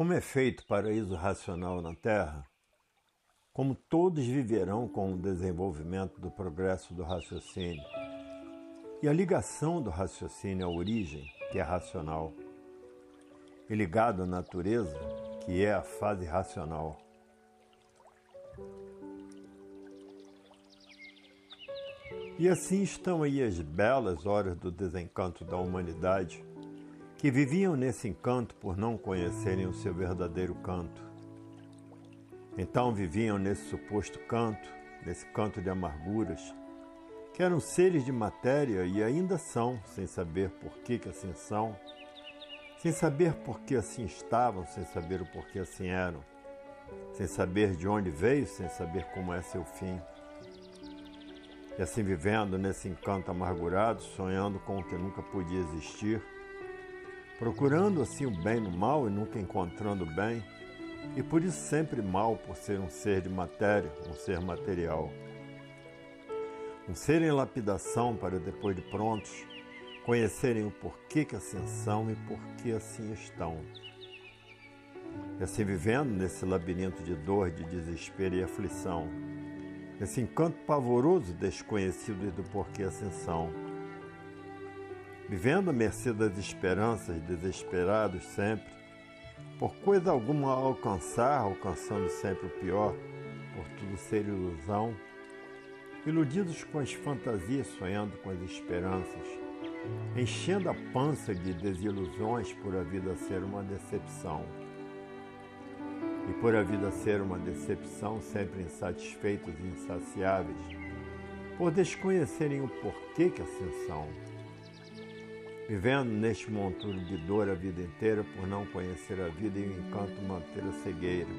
Como é feito paraíso racional na Terra? Como todos viverão com o desenvolvimento do progresso do raciocínio e a ligação do raciocínio à origem, que é racional, e ligado à natureza, que é a fase racional. E assim estão aí as belas horas do desencanto da humanidade que viviam nesse encanto por não conhecerem o seu verdadeiro canto. Então viviam nesse suposto canto, nesse canto de amarguras, que eram seres de matéria e ainda são, sem saber por que, que assim são, sem saber por que assim estavam, sem saber o porquê assim eram, sem saber de onde veio, sem saber como é seu fim. E assim vivendo nesse encanto amargurado, sonhando com o que nunca podia existir, procurando assim o bem no mal e nunca encontrando o bem, e por isso sempre mal por ser um ser de matéria, um ser material. Um ser em lapidação para depois de prontos conhecerem o porquê que assim são e porquê assim estão. E assim vivendo nesse labirinto de dor, de desespero e aflição, nesse encanto pavoroso desconhecido do porquê assim são vivendo à mercê das esperanças, desesperados sempre, por coisa alguma alcançar, alcançando sempre o pior, por tudo ser ilusão, iludidos com as fantasias, sonhando com as esperanças, enchendo a pança de desilusões por a vida ser uma decepção. E por a vida ser uma decepção, sempre insatisfeitos e insaciáveis, por desconhecerem o porquê que assim vivendo neste monturo de dor a vida inteira por não conhecer a vida e o encanto manter a cegueira.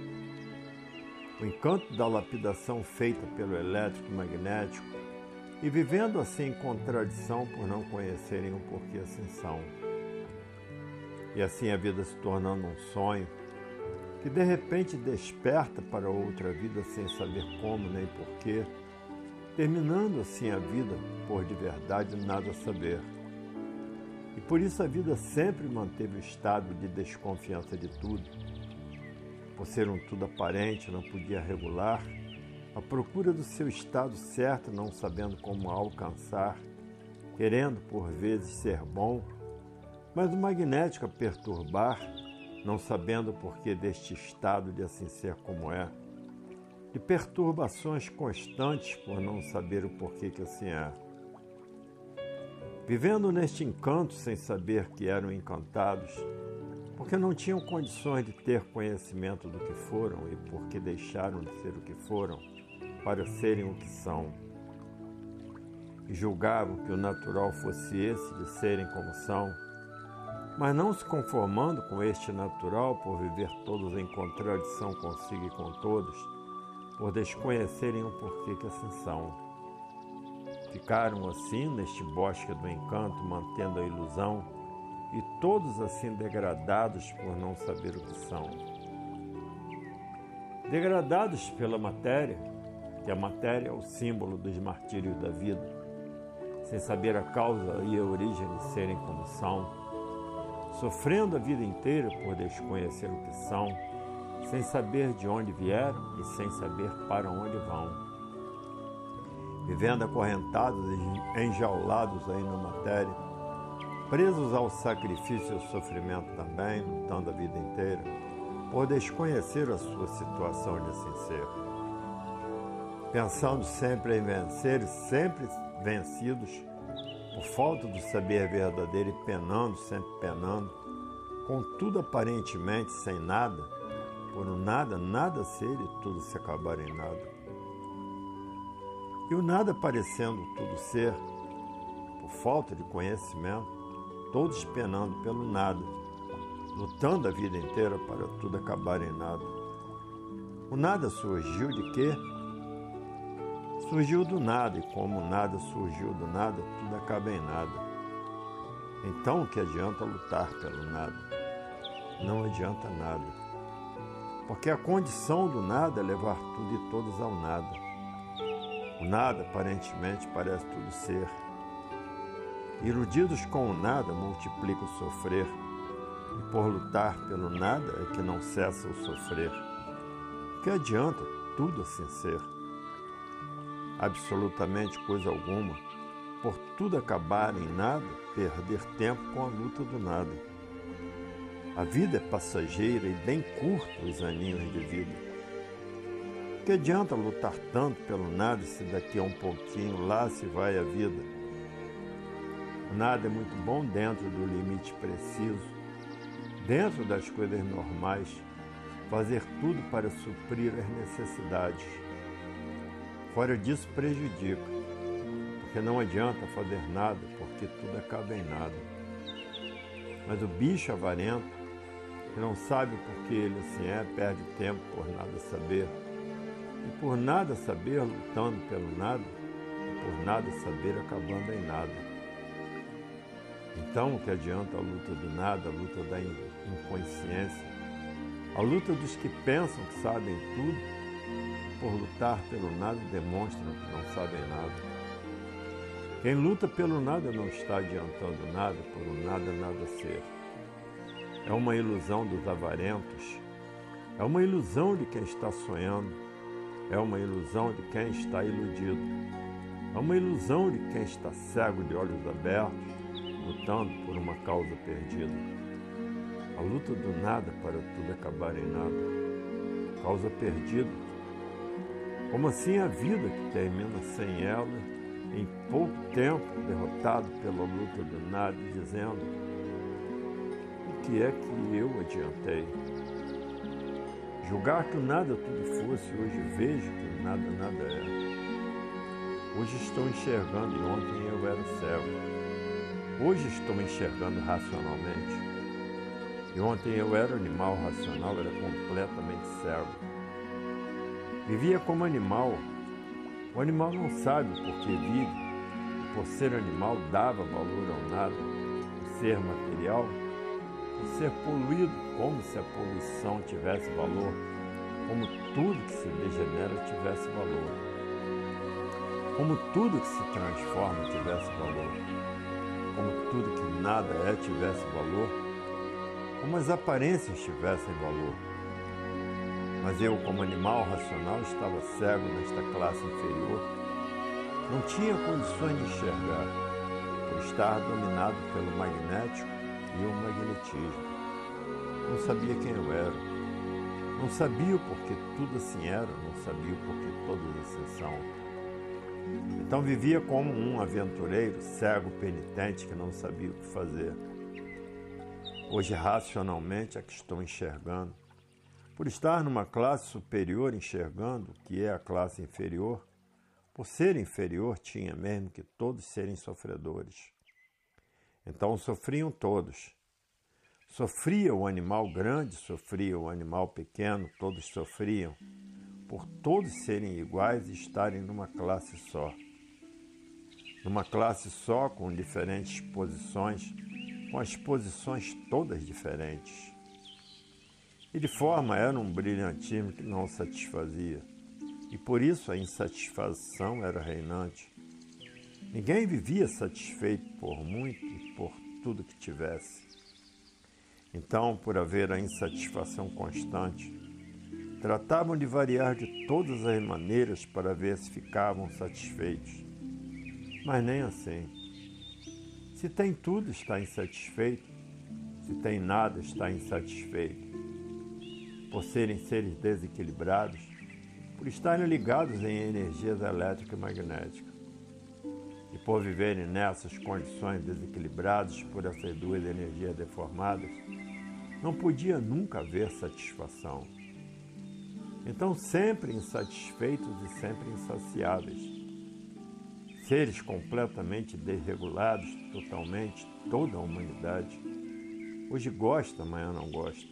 O encanto da lapidação feita pelo elétrico magnético e vivendo assim em contradição por não conhecerem o porquê assim são. E assim a vida se tornando um sonho que de repente desperta para outra vida sem saber como nem porquê, terminando assim a vida por de verdade nada saber. E por isso a vida sempre manteve o estado de desconfiança de tudo. Por ser um tudo aparente, não podia regular, à procura do seu estado certo, não sabendo como alcançar, querendo por vezes ser bom, mas o magnético a perturbar, não sabendo o porquê deste estado de assim ser como é, de perturbações constantes por não saber o porquê que assim é. Vivendo neste encanto sem saber que eram encantados, porque não tinham condições de ter conhecimento do que foram e porque deixaram de ser o que foram para serem o que são. E julgavam que o natural fosse esse de serem como são, mas não se conformando com este natural por viver todos em contradição consigo e com todos, por desconhecerem o porquê que assim são. Ficaram assim neste bosque do encanto, mantendo a ilusão, e todos assim degradados por não saber o que são. Degradados pela matéria, que a matéria é o símbolo dos martírios da vida, sem saber a causa e a origem de serem como são, sofrendo a vida inteira por desconhecer o que são, sem saber de onde vieram e sem saber para onde vão vivendo acorrentados e enjaulados aí na matéria, presos ao sacrifício e ao sofrimento também, lutando a vida inteira, por desconhecer a sua situação de ser. Pensando sempre em vencer, sempre vencidos, por falta do saber verdadeiro e penando, sempre penando, com tudo aparentemente sem nada, por um nada, nada ser e tudo se acabar em nada e o nada parecendo tudo ser, por falta de conhecimento, todos penando pelo nada, lutando a vida inteira para tudo acabar em nada. O nada surgiu de quê? Surgiu do nada, e como nada surgiu do nada, tudo acaba em nada. Então o que adianta lutar pelo nada? Não adianta nada. Porque a condição do nada é levar tudo e todos ao nada. O nada aparentemente parece tudo ser. Iludidos com o nada multiplicam o sofrer, E por lutar pelo nada é que não cessa o sofrer. Que adianta tudo assim ser? Absolutamente coisa alguma, por tudo acabar em nada, perder tempo com a luta do nada. A vida é passageira e bem curto os aninhos de vida. Que adianta lutar tanto pelo nada se daqui a um pouquinho lá se vai a vida? Nada é muito bom dentro do limite preciso, dentro das coisas normais, fazer tudo para suprir as necessidades. Fora disso prejudica, porque não adianta fazer nada, porque tudo acaba em nada. Mas o bicho avarento, que não sabe por que ele assim é, perde tempo por nada saber por nada saber lutando pelo nada, por nada saber acabando em nada. Então, o que adianta a luta do nada, a luta da inconsciência, a luta dos que pensam que sabem tudo, por lutar pelo nada demonstram que não sabem nada. Quem luta pelo nada não está adiantando nada, por nada nada ser. É uma ilusão dos avarentos, é uma ilusão de quem está sonhando, é uma ilusão de quem está iludido. É uma ilusão de quem está cego de olhos abertos, lutando por uma causa perdida. A luta do nada para tudo acabar em nada. Causa perdida. Como assim a vida que termina sem ela, em pouco tempo, derrotado pela luta do nada, dizendo: O que é que eu adiantei? Julgar que o nada tudo fosse, hoje vejo que o nada nada é. Hoje estou enxergando e ontem eu era cego. Hoje estou enxergando racionalmente. E ontem eu era animal racional, era completamente cego. Vivia como animal. O animal não sabe por que vive. E por ser animal dava valor ao nada. O ser material ser poluído, como se a poluição tivesse valor, como tudo que se degenera tivesse valor, como tudo que se transforma tivesse valor, como tudo que nada é tivesse valor, como as aparências tivessem valor. Mas eu, como animal racional, estava cego nesta classe inferior, não tinha condições de enxergar, por estar dominado pelo magnético e o magnetismo. Não sabia quem eu era. Não sabia o porquê tudo assim era, não sabia o porquê todas assim são. Então vivia como um aventureiro, cego, penitente, que não sabia o que fazer. Hoje, racionalmente, é que estou enxergando. Por estar numa classe superior enxergando que é a classe inferior, por ser inferior, tinha mesmo que todos serem sofredores. Então sofriam todos, Sofria o animal grande, sofria o animal pequeno, todos sofriam, por todos serem iguais e estarem numa classe só. Numa classe só, com diferentes posições, com as posições todas diferentes. E de forma era um brilhantismo que não satisfazia, e por isso a insatisfação era reinante. Ninguém vivia satisfeito por muito e por tudo que tivesse. Então, por haver a insatisfação constante, tratavam de variar de todas as maneiras para ver se ficavam satisfeitos. Mas nem assim. Se tem tudo, está insatisfeito. Se tem nada, está insatisfeito. Por serem seres desequilibrados, por estarem ligados em energias elétrica e magnética. Por viverem nessas condições desequilibradas por essas duas energias deformadas, não podia nunca haver satisfação. Então, sempre insatisfeitos e sempre insaciáveis. Seres completamente desregulados, totalmente, toda a humanidade. Hoje gosta, amanhã não gosta.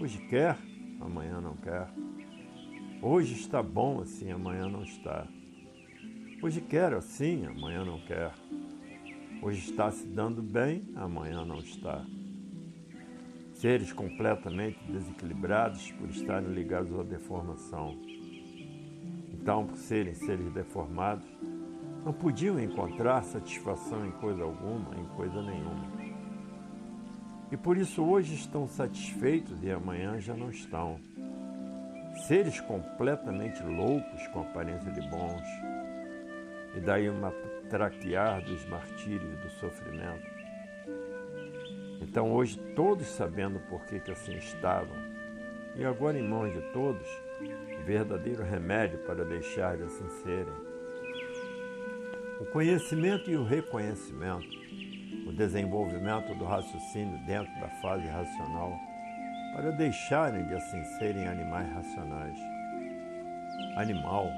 Hoje quer, amanhã não quer. Hoje está bom assim, amanhã não está. Hoje quer assim, amanhã não quer. Hoje está se dando bem, amanhã não está seres completamente desequilibrados por estarem ligados à deformação. Então, por serem seres deformados, não podiam encontrar satisfação em coisa alguma, em coisa nenhuma. E por isso hoje estão satisfeitos e amanhã já não estão. Seres completamente loucos com aparência de bons. E daí uma traquear dos martírios do sofrimento. Então hoje todos sabendo por que, que assim estavam, e agora em mãos de todos, verdadeiro remédio para deixar de assim serem. O conhecimento e o reconhecimento, o desenvolvimento do raciocínio dentro da fase racional, para deixarem de assim serem animais racionais. Animal,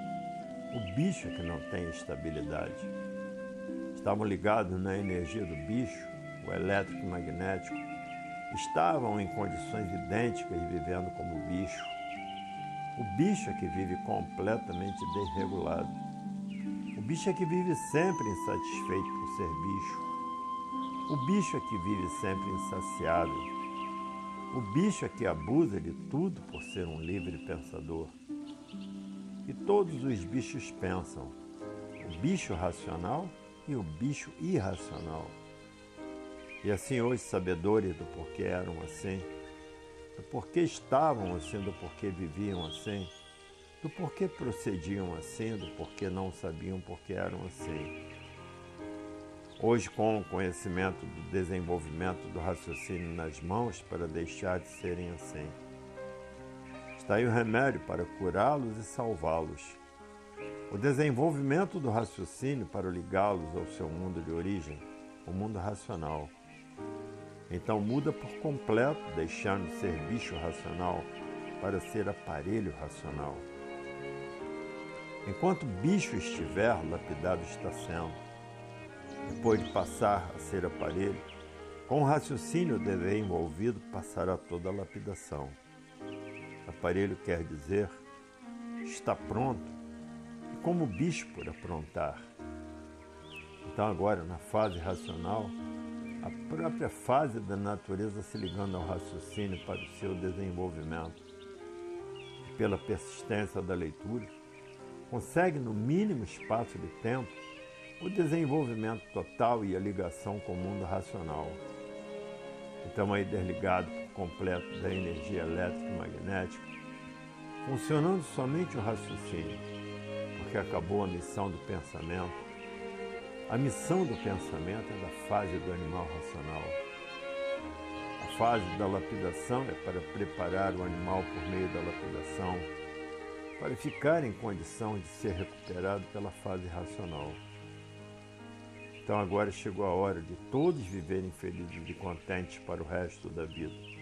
o bicho que não tem estabilidade. Estavam ligados na energia do bicho, o elétrico magnético, estavam em condições idênticas vivendo como bicho. O bicho é que vive completamente desregulado. O bicho é que vive sempre insatisfeito por ser bicho. O bicho é que vive sempre insaciável. O bicho é que abusa de tudo por ser um livre pensador. E todos os bichos pensam. O bicho racional e o bicho irracional. E assim hoje, sabedores do porquê eram assim, do porquê estavam assim, do porquê viviam assim, do porquê procediam assim, do porquê não sabiam porquê eram assim. Hoje, com o conhecimento do desenvolvimento do raciocínio nas mãos para deixar de serem assim. Está aí o remédio para curá-los e salvá-los. O desenvolvimento do raciocínio para ligá-los ao seu mundo de origem, o mundo racional. Então muda por completo, deixando de ser bicho racional para ser aparelho racional. Enquanto bicho estiver, lapidado está sendo. Depois de passar a ser aparelho, com o raciocínio dever envolvido, passará toda a lapidação. Aparelho quer dizer está pronto, e como bicho por aprontar. Então, agora, na fase racional, a própria fase da natureza se ligando ao raciocínio para o seu desenvolvimento. E pela persistência da leitura, consegue, no mínimo espaço de tempo, o desenvolvimento total e a ligação com o mundo racional. Então, aí desligado completo da energia elétrica e magnética, funcionando somente o raciocínio, porque acabou a missão do pensamento a missão do pensamento é da fase do animal racional. A fase da lapidação é para preparar o animal por meio da lapidação, para ficar em condição de ser recuperado pela fase racional. Então agora chegou a hora de todos viverem felizes e contentes para o resto da vida.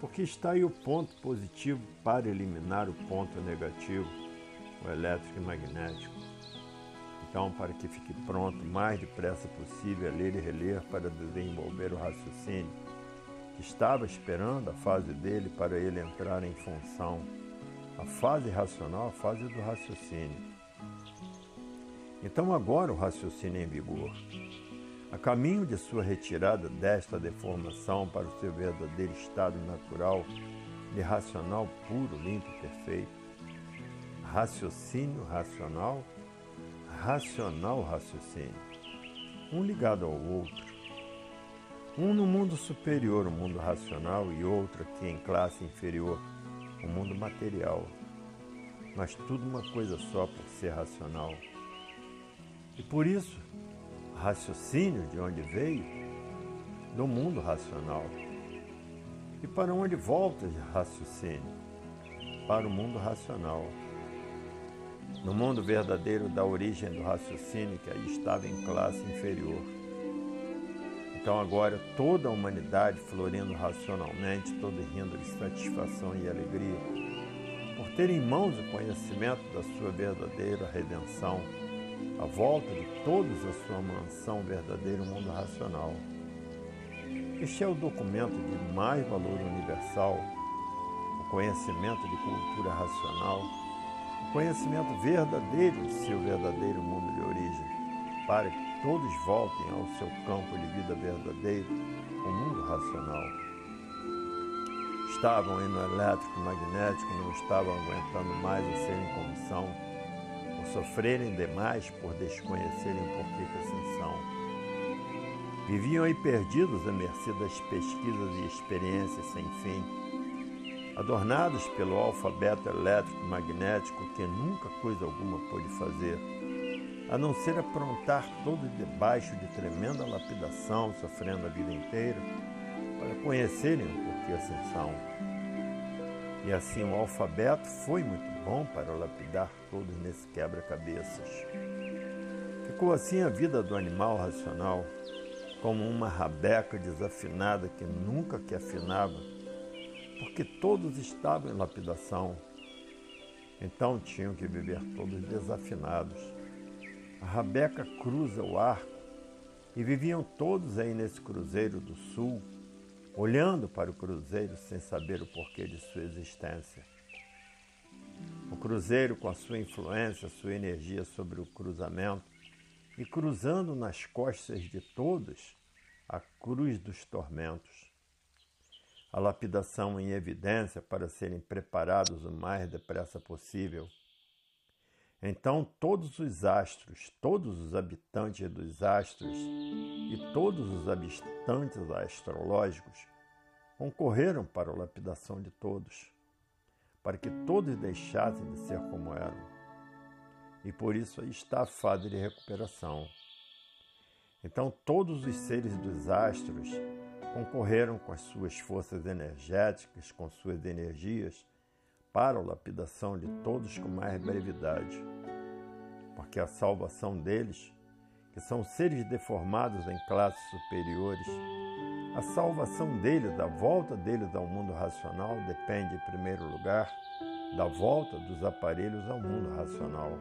Porque está aí o ponto positivo para eliminar o ponto negativo, o elétrico e magnético. Então, para que fique pronto o mais depressa possível a ler e reler para desenvolver o raciocínio, que estava esperando a fase dele para ele entrar em função. A fase racional, a fase do raciocínio. Então, agora o raciocínio é em vigor. A caminho de sua retirada desta deformação para o seu verdadeiro estado natural de racional puro, limpo e perfeito. Raciocínio racional racional raciocínio, um ligado ao outro. Um no mundo superior, o mundo racional, e outro aqui em classe inferior, o mundo material. Mas tudo uma coisa só por ser racional. E por isso, raciocínio de onde veio, do mundo racional. E para onde volta de raciocínio? Para o mundo racional no mundo verdadeiro da origem do raciocínio que aí estava em classe inferior. Então agora toda a humanidade florindo racionalmente, todo rindo de satisfação e alegria, por ter em mãos o conhecimento da sua verdadeira redenção, a volta de todos a sua mansão verdadeiro mundo racional. Este é o documento de mais valor universal, o conhecimento de cultura racional conhecimento verdadeiro de seu verdadeiro mundo de origem, para que todos voltem ao seu campo de vida verdadeiro, o mundo racional. Estavam aí no elétrico magnético, não estavam aguentando mais a serem como são, por sofrerem demais, por desconhecerem por que assim são. Viviam aí perdidos à mercê das pesquisas e experiências sem fim, adornados pelo alfabeto elétrico magnético que nunca coisa alguma pôde fazer, a não ser aprontar todo debaixo de tremenda lapidação, sofrendo a vida inteira, para conhecerem o porquê assim são. E assim o alfabeto foi muito bom para lapidar todos nesse quebra-cabeças. Ficou assim a vida do animal racional, como uma rabeca desafinada que nunca que afinava, porque todos estavam em lapidação. Então tinham que viver todos desafinados. A rabeca cruza o arco e viviam todos aí nesse cruzeiro do sul, olhando para o cruzeiro sem saber o porquê de sua existência. O cruzeiro, com a sua influência, sua energia sobre o cruzamento, e cruzando nas costas de todos a cruz dos tormentos. A lapidação em evidência para serem preparados o mais depressa possível. Então todos os astros, todos os habitantes dos astros e todos os habitantes astrológicos concorreram para a lapidação de todos, para que todos deixassem de ser como eram e por isso aí está a fase de recuperação. Então, todos os seres dos astros concorreram com as suas forças energéticas, com suas energias, para a lapidação de todos com mais brevidade. Porque a salvação deles, que são seres deformados em classes superiores, a salvação deles, a volta deles ao mundo racional, depende, em primeiro lugar, da volta dos aparelhos ao mundo racional.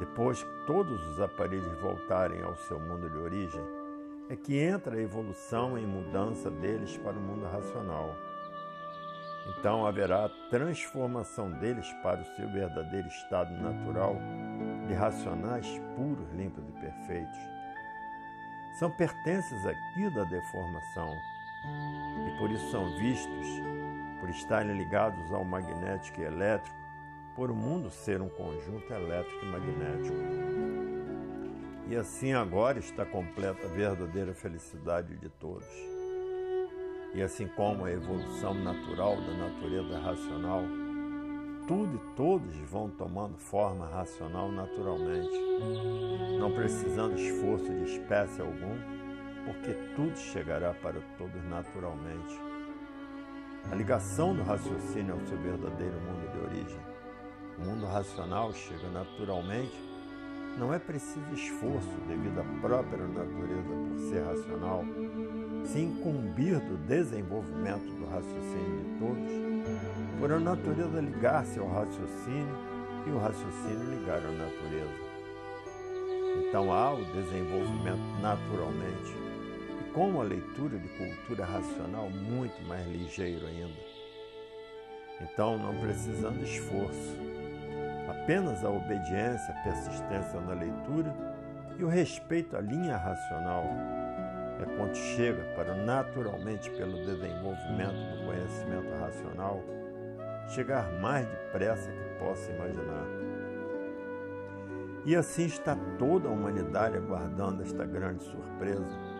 Depois que todos os aparelhos voltarem ao seu mundo de origem, é que entra a evolução em mudança deles para o mundo racional. Então haverá transformação deles para o seu verdadeiro estado natural de racionais puros, limpos e perfeitos. São pertences aqui da deformação e por isso são vistos por estarem ligados ao magnético e elétrico, por o mundo ser um conjunto elétrico e magnético. E assim agora está completa a verdadeira felicidade de todos. E assim como a evolução natural da natureza racional, tudo e todos vão tomando forma racional naturalmente, não precisando esforço de espécie algum, porque tudo chegará para todos naturalmente a ligação do raciocínio ao seu verdadeiro mundo de origem. O mundo racional chega naturalmente, não é preciso esforço devido à própria natureza por ser racional, se incumbir do desenvolvimento do raciocínio de todos, por a natureza ligar-se ao raciocínio e o raciocínio ligar à natureza. Então há o desenvolvimento naturalmente com a leitura de cultura racional muito mais ligeiro ainda. Então, não precisando esforço, apenas a obediência, a persistência na leitura e o respeito à linha racional é quando chega para naturalmente pelo desenvolvimento do conhecimento racional chegar mais depressa que possa imaginar. E assim está toda a humanidade aguardando esta grande surpresa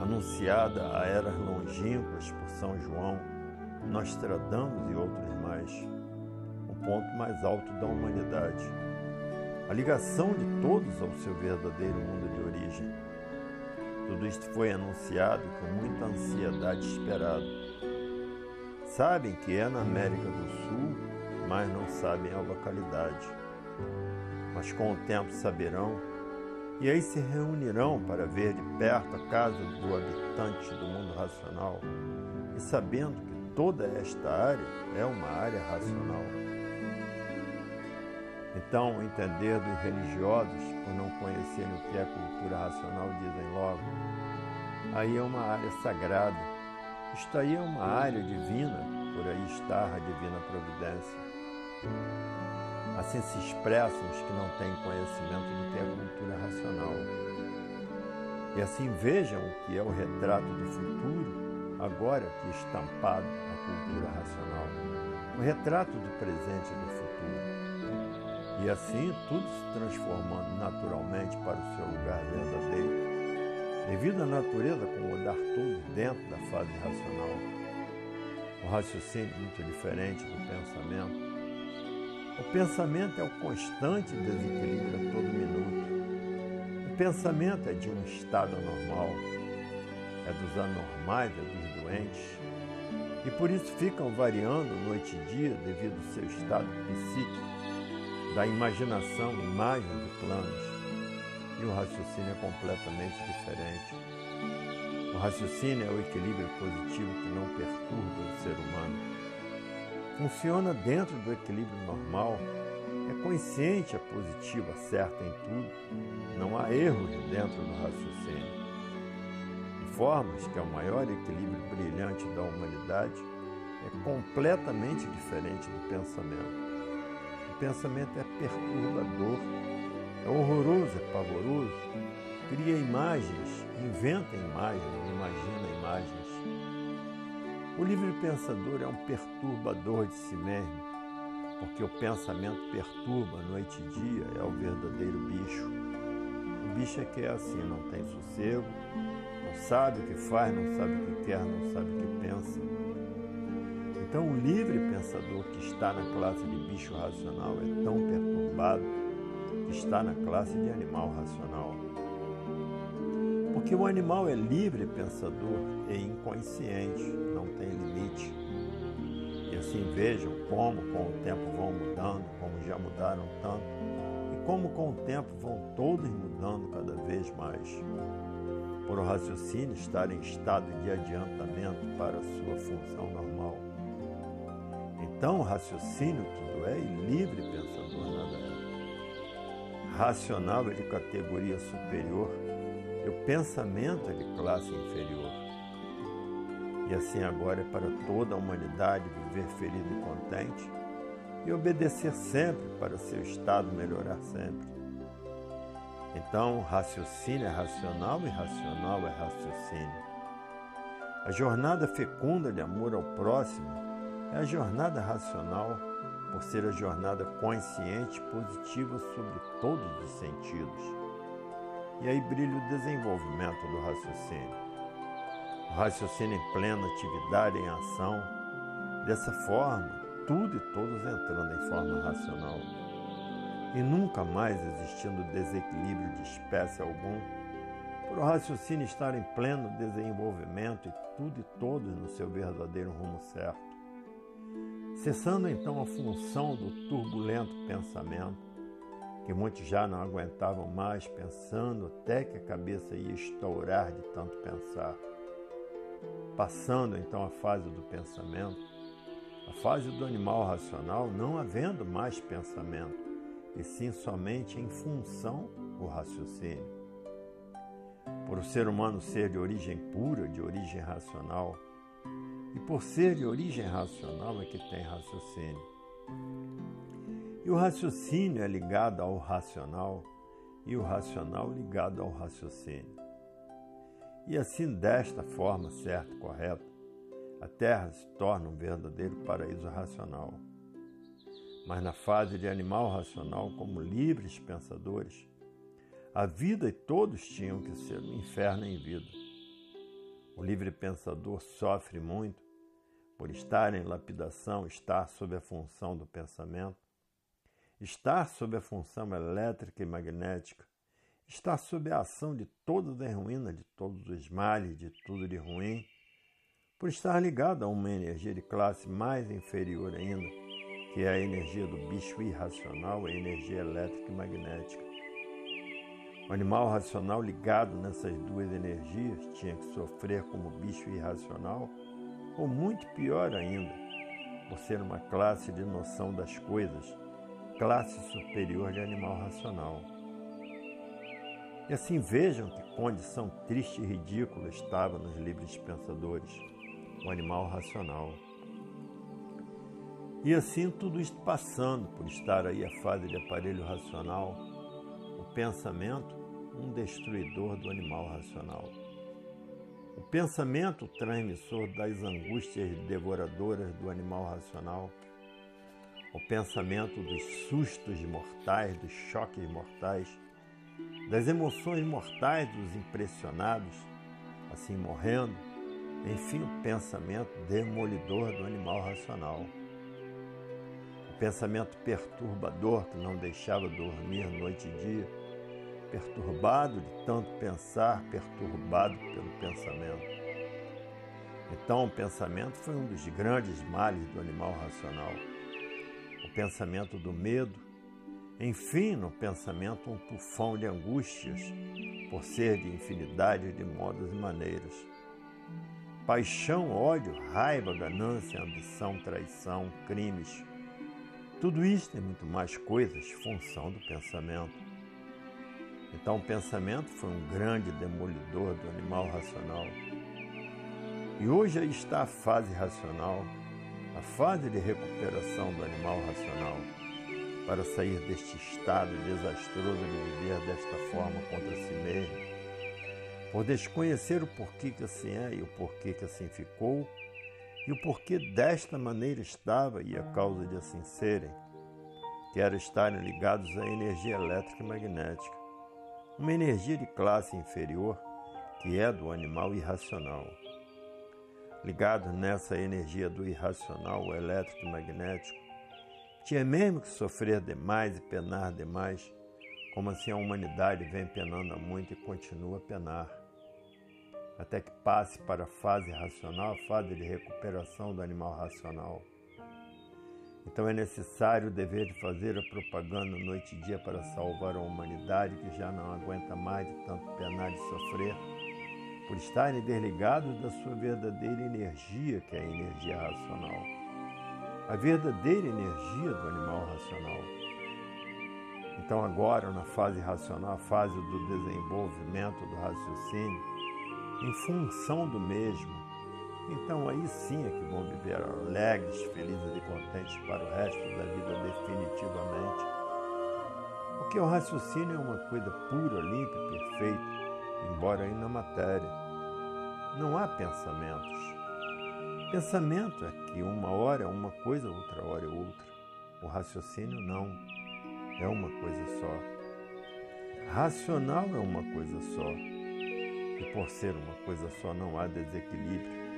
anunciada a eras longínquas por São João, Nostradamus e outros mais, o ponto mais alto da humanidade. A ligação de todos ao seu verdadeiro mundo de origem. Tudo isto foi anunciado com muita ansiedade esperado. Sabem que é na América do Sul, mas não sabem a localidade. Mas com o tempo saberão e aí se reunirão para ver de perto a casa do habitante do mundo racional, e sabendo que toda esta área é uma área racional. Então, entender dos religiosos, por não conhecerem o que é cultura racional, dizem logo: aí é uma área sagrada, isto aí é uma área divina, por aí está a divina providência. Assim se expressam os que não têm conhecimento do que é cultura racional. E assim vejam o que é o retrato do futuro, agora que estampado a cultura racional. O retrato do presente e do futuro. E assim tudo se transformando naturalmente para o seu lugar verdadeiro, devido à natureza acomodar tudo dentro da fase racional. O raciocínio muito diferente do pensamento. O pensamento é o constante desequilíbrio a todo minuto. O pensamento é de um estado anormal, é dos anormais, é dos doentes, e por isso ficam variando noite e dia devido ao seu estado psíquico, da imaginação, imagens e planos. E o raciocínio é completamente diferente. O raciocínio é o equilíbrio positivo que não perturba o ser humano. Funciona dentro do equilíbrio normal, é consciente, é positivo, acerta em tudo. Não há erros dentro do raciocínio formas que é o maior equilíbrio brilhante da humanidade, é completamente diferente do pensamento. Pensamento é perturbador, é horroroso, é pavoroso, cria imagens, inventa imagens, imagina imagens. O livre pensador é um perturbador de si mesmo, porque o pensamento perturba noite e dia, é o verdadeiro bicho. O bicho é que é assim, não tem sossego, não sabe o que faz, não sabe o que quer, não sabe o que pensa. Então, o livre pensador que está na classe de bicho racional é tão perturbado que está na classe de animal racional. Porque o animal é livre pensador e inconsciente, não tem limite. E assim vejam como com o tempo vão mudando, como já mudaram tanto, e como com o tempo vão todos mudando cada vez mais por o raciocínio estar em estado de adiantamento para a sua função normal. Então, raciocínio tudo é e livre pensador nada é. Racional é de categoria superior e o pensamento é de classe inferior. E assim agora é para toda a humanidade viver feliz e contente e obedecer sempre para seu estado melhorar sempre. Então, raciocínio é racional e racional é raciocínio. A jornada fecunda de amor ao próximo é a jornada racional, por ser a jornada consciente positiva sobre todos os sentidos. E aí brilha o desenvolvimento do raciocínio. O raciocínio em plena atividade, em ação. Dessa forma, tudo e todos entrando em forma racional e nunca mais existindo desequilíbrio de espécie algum, por o raciocínio estar em pleno desenvolvimento e tudo e todos no seu verdadeiro rumo certo. Cessando então a função do turbulento pensamento, que muitos já não aguentavam mais pensando até que a cabeça ia estourar de tanto pensar. Passando então a fase do pensamento, a fase do animal racional, não havendo mais pensamento, e sim somente em função do raciocínio. Por o ser humano ser de origem pura, de origem racional, e por ser de origem racional é que tem raciocínio. E o raciocínio é ligado ao racional e o racional ligado ao raciocínio. E assim, desta forma certa e correta, a Terra se torna um verdadeiro paraíso racional mas na fase de animal racional, como livres pensadores, a vida e todos tinham que ser um inferno em vida. O livre pensador sofre muito por estar em lapidação, estar sob a função do pensamento, estar sob a função elétrica e magnética, estar sob a ação de toda a ruína, de todos os males, de tudo de ruim, por estar ligado a uma energia de classe mais inferior ainda, que é a energia do bicho irracional, a energia elétrica e magnética. O animal racional ligado nessas duas energias tinha que sofrer como bicho irracional, ou muito pior ainda, por ser uma classe de noção das coisas, classe superior de animal racional. E assim vejam que condição triste e ridícula estava nos livres pensadores, o animal racional. E assim tudo isto passando por estar aí a fase de aparelho racional, o pensamento, um destruidor do animal racional. O pensamento, transmissor das angústias devoradoras do animal racional. O pensamento dos sustos mortais, dos choques mortais das emoções mortais dos impressionados, assim morrendo, enfim, o pensamento demolidor do animal racional. O pensamento perturbador que não deixava dormir noite e dia, perturbado de tanto pensar, perturbado pelo pensamento. Então, o pensamento foi um dos grandes males do animal racional. O pensamento do medo, enfim, no pensamento um tufão de angústias, por ser de infinidade de modos e maneiras. Paixão, ódio, raiva, ganância, ambição, traição, crimes. Tudo isso e muito mais coisas, função do pensamento. Então, o pensamento foi um grande demolidor do animal racional. E hoje aí está a fase racional, a fase de recuperação do animal racional, para sair deste estado desastroso de viver desta forma contra si mesmo, por desconhecer o porquê que assim é e o porquê que assim ficou, e o porquê desta maneira estava e a causa de assim serem, que era estarem ligados à energia elétrica e magnética, uma energia de classe inferior que é do animal irracional ligado nessa energia do irracional, elétrico e magnético, tinha mesmo que sofrer demais e penar demais, como assim a humanidade vem penando há muito e continua a penar, até que passe para a fase racional, a fase de recuperação do animal racional. Então é necessário o dever de fazer a propaganda noite e dia para salvar a humanidade que já não aguenta mais de tanto penar e sofrer por estarem desligados da sua verdadeira energia, que é a energia racional. A verdadeira energia do animal racional. Então, agora, na fase racional, a fase do desenvolvimento do raciocínio, em função do mesmo, então aí sim é que vão viver alegres, felizes e contentes para o resto da vida definitivamente. Porque o raciocínio é uma coisa pura, limpa e perfeita embora ainda matéria. Não há pensamentos. Pensamento é que uma hora é uma coisa, outra hora é outra. O raciocínio não. É uma coisa só. Racional é uma coisa só. E por ser uma coisa só, não há desequilíbrio.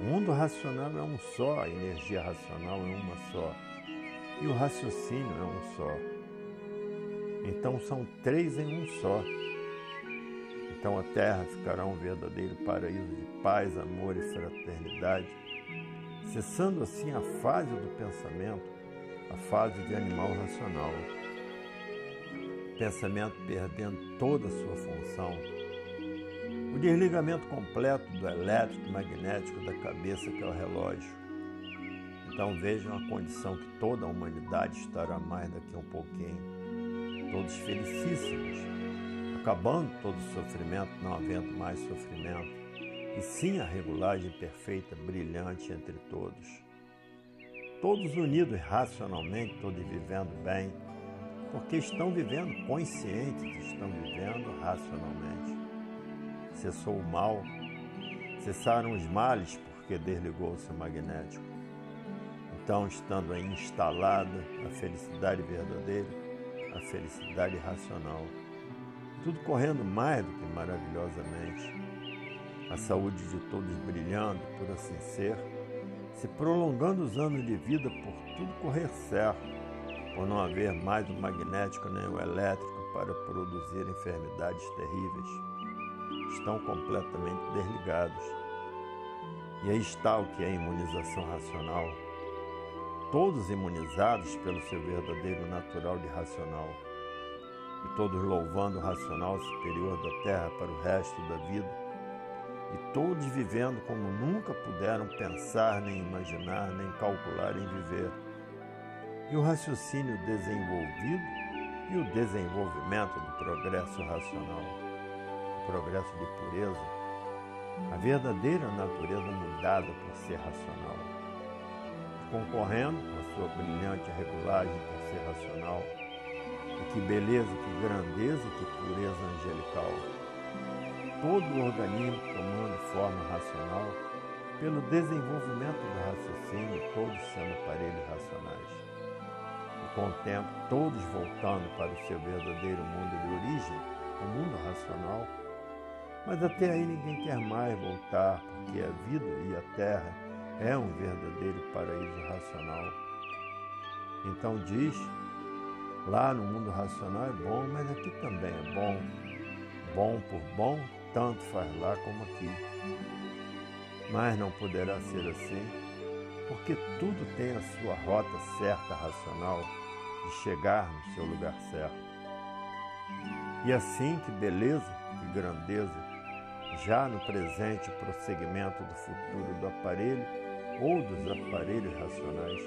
O mundo racional é um só, a energia racional é uma só. E o raciocínio é um só. Então são três em um só. Então a terra ficará um verdadeiro paraíso de paz, amor e fraternidade, cessando assim a fase do pensamento, a fase de animal racional. Pensamento perdendo toda a sua função. O desligamento completo do elétrico magnético da cabeça que é o relógio. Então vejam a condição que toda a humanidade estará mais daqui a um pouquinho. Todos felicíssimos, acabando todo o sofrimento, não havendo mais sofrimento, e sim a regulagem perfeita, brilhante entre todos. Todos unidos racionalmente, todos vivendo bem, porque estão vivendo conscientes, estão vivendo racionalmente. Cessou o mal, cessaram os males, porque desligou-se o magnético. Então, estando aí instalada a felicidade verdadeira, a felicidade racional tudo correndo mais do que maravilhosamente. A saúde de todos brilhando, por assim ser, se prolongando os anos de vida por tudo correr certo, por não haver mais o magnético nem o elétrico para produzir enfermidades terríveis. Estão completamente desligados. E aí está o que é imunização racional. Todos imunizados pelo seu verdadeiro natural de racional e todos louvando o racional superior da terra para o resto da vida, e todos vivendo como nunca puderam pensar, nem imaginar, nem calcular em viver. E o raciocínio desenvolvido e o desenvolvimento do progresso racional, progresso de pureza, a verdadeira natureza mudada por ser racional, concorrendo com a sua brilhante regulagem por ser racional que beleza, que grandeza, que pureza angelical. Todo o organismo tomando forma racional pelo desenvolvimento do raciocínio, todos sendo aparelhos racionais. e com o tempo todos voltando para o seu verdadeiro mundo de origem, o mundo racional. Mas até aí ninguém quer mais voltar, porque a vida e a terra é um verdadeiro paraíso racional. Então diz, lá no mundo racional é bom, mas aqui também é bom. Bom por bom, tanto faz lá como aqui. Mas não poderá ser assim, porque tudo tem a sua rota certa racional de chegar no seu lugar certo. E assim que beleza, que grandeza, já no presente prosseguimento do futuro do aparelho ou dos aparelhos racionais.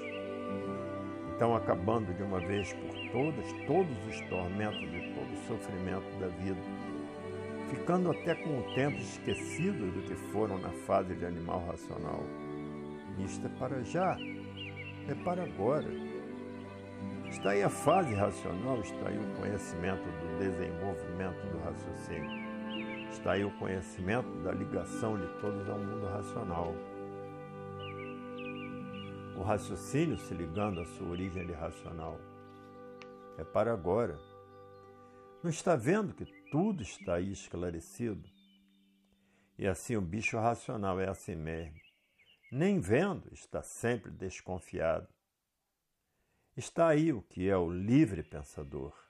Então, acabando de uma vez por todas todos os tormentos e todo o sofrimento da vida, ficando até com o tempo esquecidos do que foram na fase de animal racional. Isto é para já, é para agora. Está aí a fase racional, está aí o conhecimento do desenvolvimento do raciocínio. Está aí o conhecimento da ligação de todos ao mundo racional. O raciocínio se ligando à sua origem racional. É para agora. Não está vendo que tudo está aí esclarecido? E assim o bicho racional é assim mesmo. Nem vendo, está sempre desconfiado. Está aí o que é o livre pensador